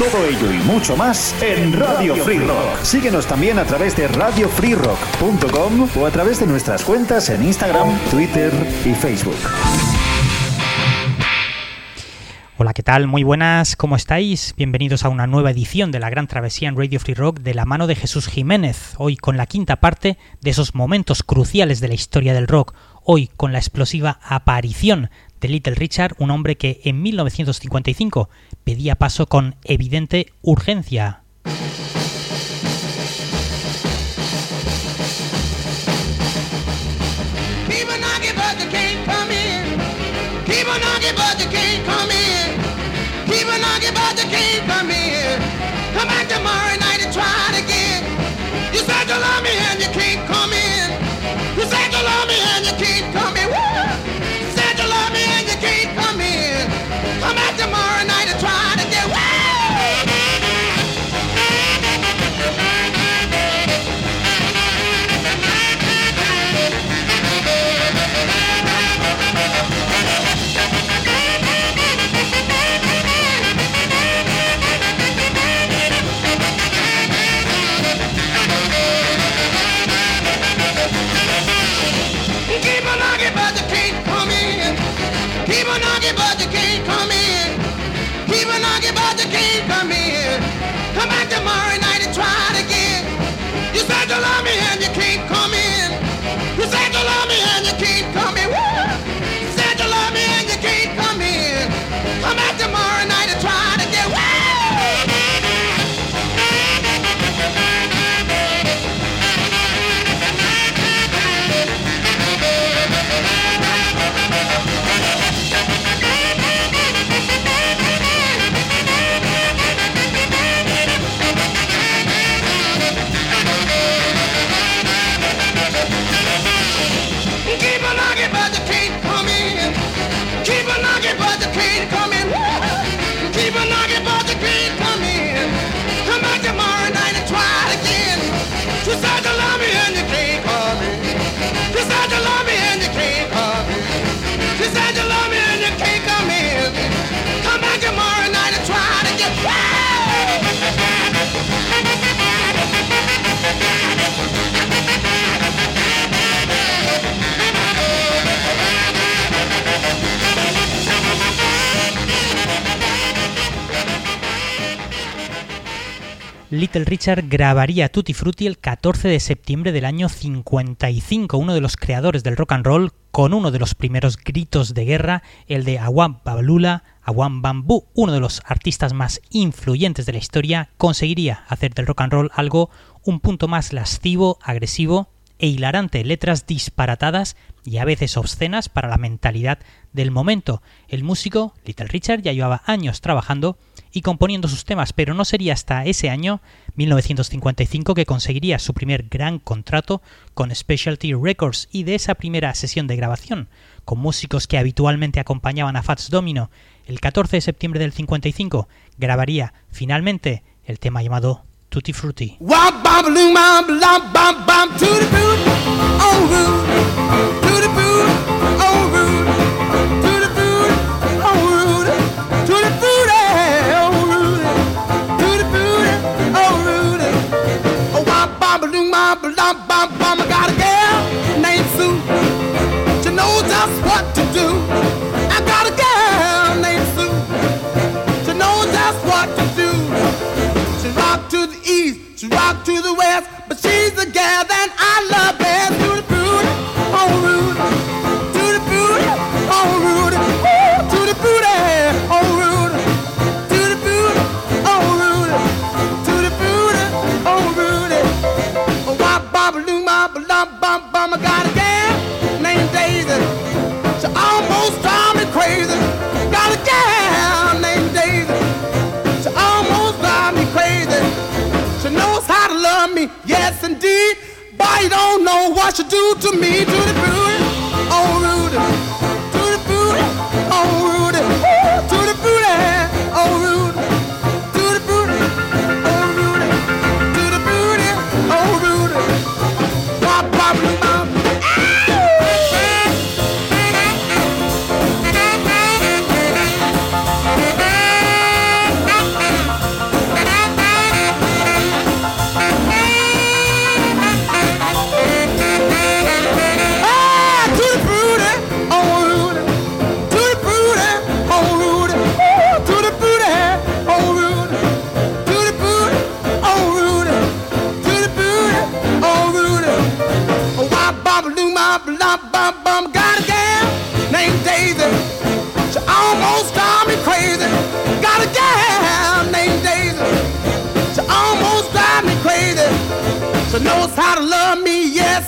Todo ello y mucho más en Radio Free Rock. Síguenos también a través de radiofreerock.com o a través de nuestras cuentas en Instagram, Twitter y Facebook. Hola, ¿qué tal? Muy buenas, ¿cómo estáis? Bienvenidos a una nueva edición de la Gran Travesía en Radio Free Rock de la mano de Jesús Jiménez, hoy con la quinta parte de esos momentos cruciales de la historia del rock, hoy con la explosiva aparición de Little Richard, un hombre que en 1955 pedía paso con evidente urgencia. Little Richard grabaría Tutti Frutti el 14 de septiembre del año 55, uno de los creadores del rock and roll, con uno de los primeros gritos de guerra, el de Awam Babalula, Awam Bamboo, uno de los artistas más influyentes de la historia, conseguiría hacer del rock and roll algo un punto más lascivo, agresivo e hilarante, letras disparatadas y a veces obscenas para la mentalidad del momento. El músico, Little Richard, ya llevaba años trabajando y componiendo sus temas, pero no sería hasta ese año, 1955, que conseguiría su primer gran contrato con Specialty Records y de esa primera sesión de grabación, con músicos que habitualmente acompañaban a Fats Domino, el 14 de septiembre del 55, grabaría finalmente el tema llamado Tutti Frutti. What you do to me, to the booty,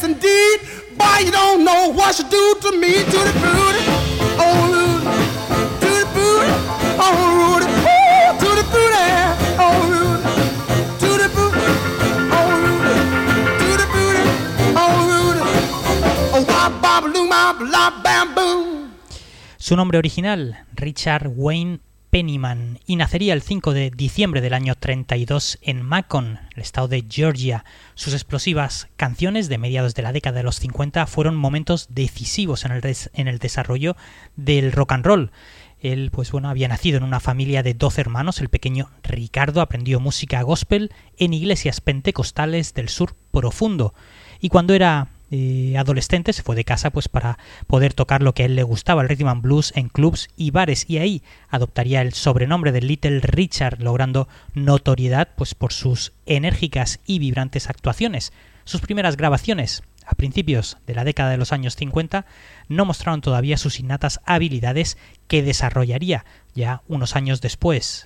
indeed. Boy, you don't know what she do to me, to the booty. Su nombre original, Richard Wayne Pennyman, y nacería el 5 de diciembre del año 32 en Macon, el estado de Georgia. Sus explosivas canciones de mediados de la década de los 50 fueron momentos decisivos en el, en el desarrollo del rock and roll. Él, pues bueno, había nacido en una familia de 12 hermanos. El pequeño Ricardo aprendió música gospel en iglesias pentecostales del sur profundo. Y cuando era eh, adolescente se fue de casa pues para poder tocar lo que a él le gustaba, el rhythm and blues en clubs y bares y ahí adoptaría el sobrenombre de Little Richard, logrando notoriedad pues por sus enérgicas y vibrantes actuaciones. Sus primeras grabaciones a principios de la década de los años 50 no mostraron todavía sus innatas habilidades que desarrollaría ya unos años después.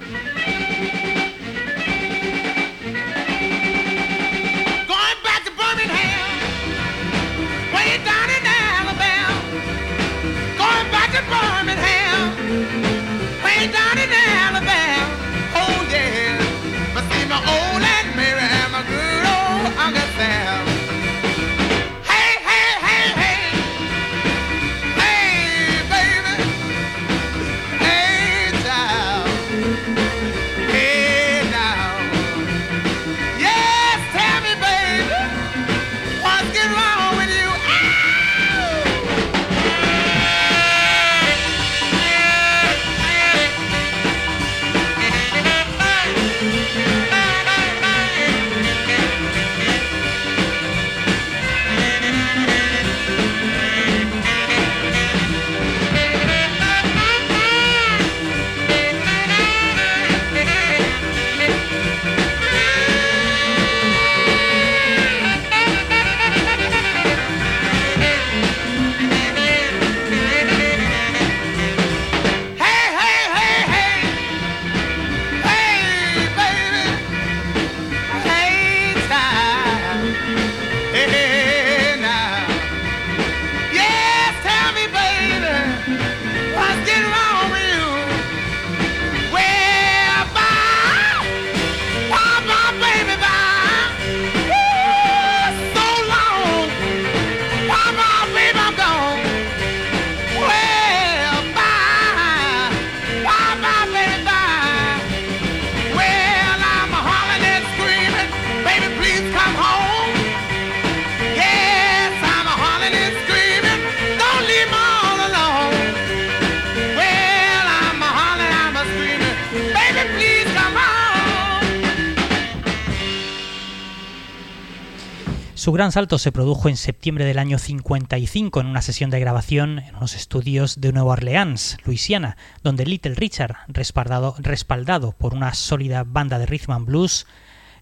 Su gran salto se produjo en septiembre del año 55 en una sesión de grabación en unos estudios de Nueva Orleans, Luisiana, donde Little Richard, respaldado, por una sólida banda de rhythm and blues,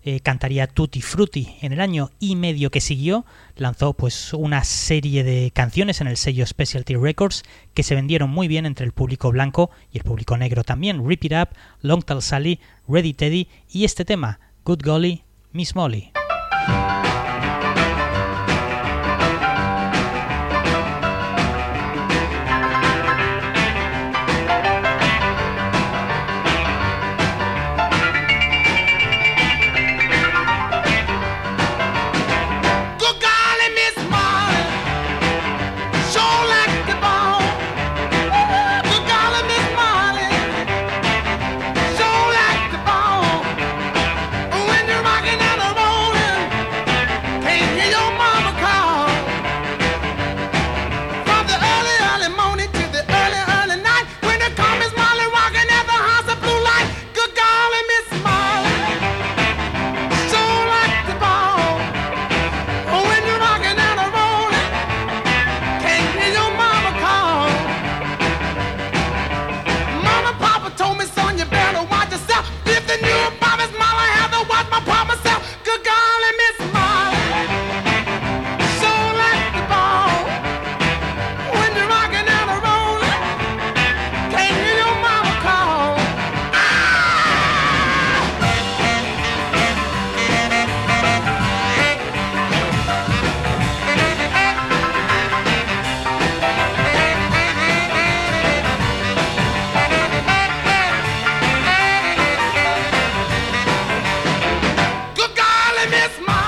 eh, cantaría Tutti Frutti. En el año y medio que siguió, lanzó pues una serie de canciones en el sello Specialty Records que se vendieron muy bien entre el público blanco y el público negro también. Rip It Up, Long Tall Sally, Ready Teddy y este tema, Good Golly, Miss Molly. It's my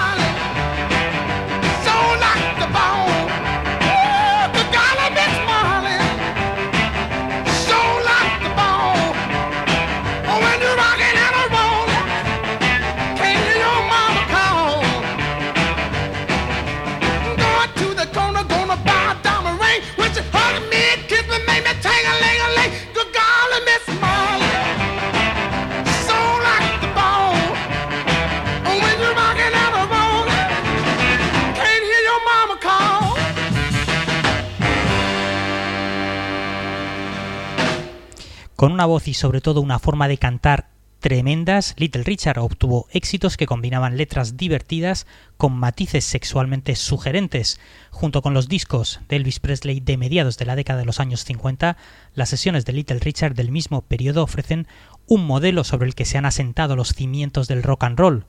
Con una voz y sobre todo una forma de cantar tremendas, Little Richard obtuvo éxitos que combinaban letras divertidas con matices sexualmente sugerentes. Junto con los discos de Elvis Presley de mediados de la década de los años 50, las sesiones de Little Richard del mismo periodo ofrecen un modelo sobre el que se han asentado los cimientos del rock and roll.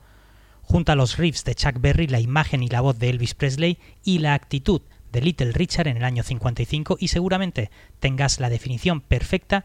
Junto a los riffs de Chuck Berry, la imagen y la voz de Elvis Presley y la actitud de Little Richard en el año 55 y seguramente tengas la definición perfecta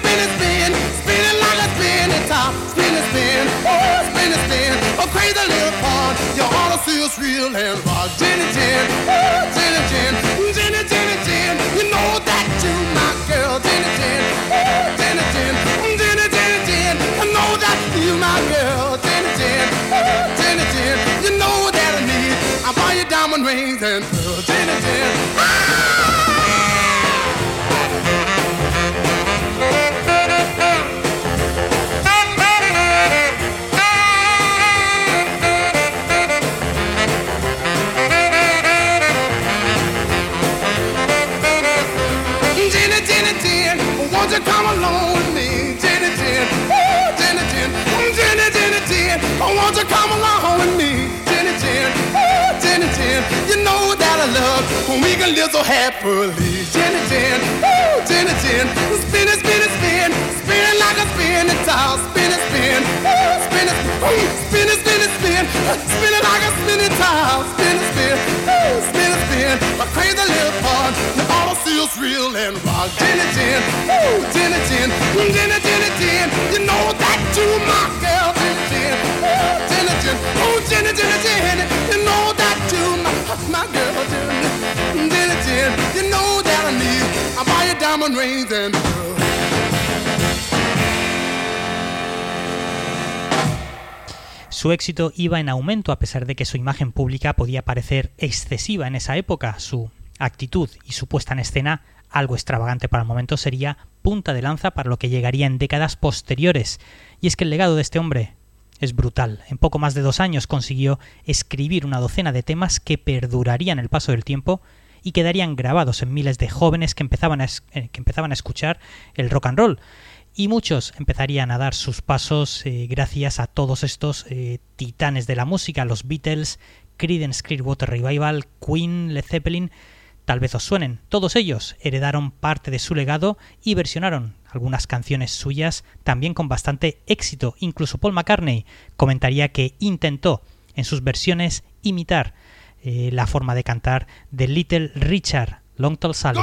how spin and spin, oh spin and spin, a crazy little part. You ought to see us real and raw. Gin and gin, oh gin and gin, gin and gin and gin. You know that you my girl. Gin and gin, oh gin and gin, gin and gin and gin. I know that you my girl. Gin and gin, oh gin and gin. You know that I need. I buy you diamond rings and pearls. Gin and gin, ah. we can live so happily. Gin and gin, woo, gin and gin. Spin it, spin it, spin. Spin like a spinning towel. Spin it, spin. Woo, spin it, woo, spin it, spin it, spin. Spin it like a spinning towel. Spin it, spin. Woo, spin it, spin. My crazy little part. The auto feels real and raw. Gin and gin, woo, gin and gin. Gin and gin and gin. You know that you my girl. Gin and gin, woo, gin and gin, woo, gin and gin and gin. Su éxito iba en aumento a pesar de que su imagen pública podía parecer excesiva en esa época. Su actitud y su puesta en escena, algo extravagante para el momento, sería punta de lanza para lo que llegaría en décadas posteriores. Y es que el legado de este hombre es brutal. En poco más de dos años consiguió escribir una docena de temas que perdurarían el paso del tiempo y quedarían grabados en miles de jóvenes que empezaban a, eh, que empezaban a escuchar el rock and roll. Y muchos empezarían a dar sus pasos eh, gracias a todos estos eh, titanes de la música, los Beatles, Creedence Clearwater Revival, Queen, Led Zeppelin, tal vez os suenen. Todos ellos heredaron parte de su legado y versionaron algunas canciones suyas también con bastante éxito. Incluso Paul McCartney comentaría que intentó en sus versiones imitar eh, la forma de cantar de Little Richard, Long Tall Sally.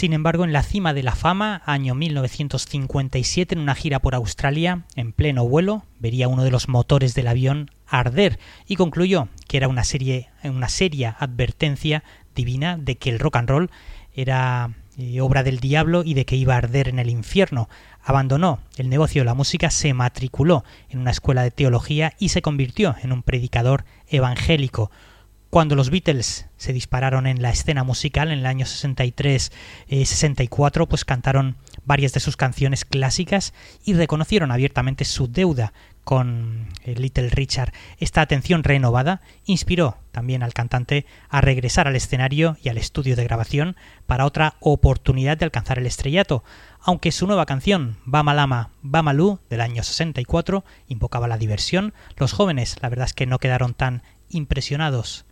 Sin embargo, en la cima de la fama, año 1957, en una gira por Australia, en pleno vuelo, vería uno de los motores del avión arder y concluyó que era una serie, una seria advertencia divina de que el rock and roll era eh, obra del diablo y de que iba a arder en el infierno. Abandonó el negocio de la música, se matriculó en una escuela de teología y se convirtió en un predicador evangélico. Cuando los Beatles se dispararon en la escena musical en el año 63-64, eh, pues cantaron varias de sus canciones clásicas y reconocieron abiertamente su deuda con eh, Little Richard. Esta atención renovada inspiró también al cantante a regresar al escenario y al estudio de grabación para otra oportunidad de alcanzar el estrellato, aunque su nueva canción, Bamalama Bamalu, del año 64, invocaba la diversión, los jóvenes la verdad es que no quedaron tan impresionados.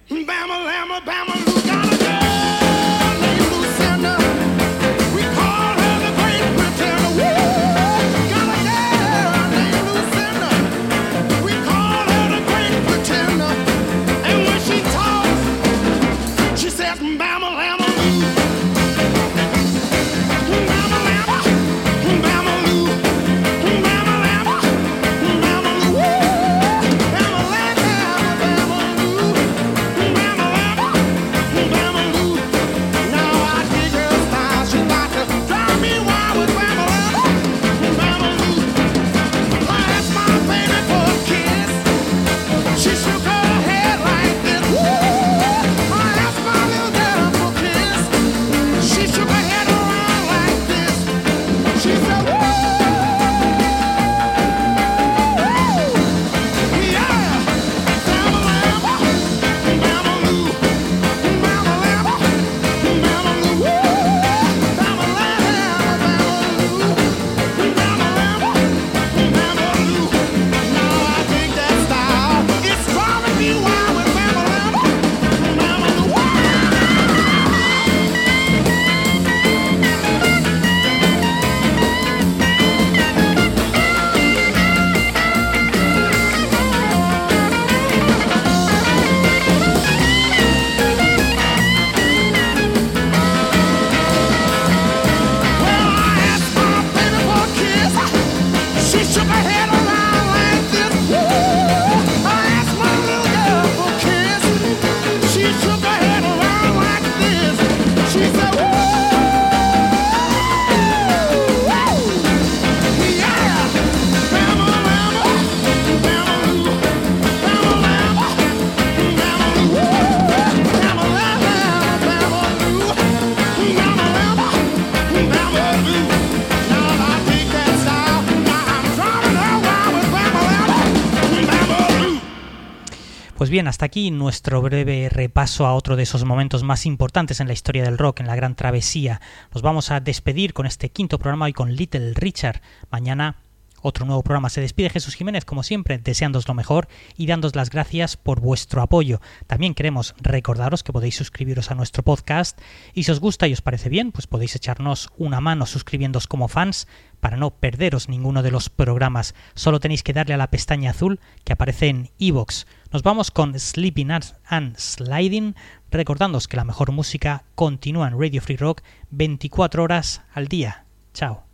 Pues bien, hasta aquí nuestro breve repaso a otro de esos momentos más importantes en la historia del rock, en la gran travesía. Nos vamos a despedir con este quinto programa y con Little Richard. Mañana otro nuevo programa. Se despide Jesús Jiménez, como siempre, deseándos lo mejor y dándos las gracias por vuestro apoyo. También queremos recordaros que podéis suscribiros a nuestro podcast y si os gusta y os parece bien, pues podéis echarnos una mano suscribiéndos como fans para no perderos ninguno de los programas. Solo tenéis que darle a la pestaña azul que aparece en iVoox. Nos vamos con Sleeping and Sliding, recordándoos que la mejor música continúa en Radio Free Rock 24 horas al día. Chao.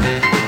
Bye.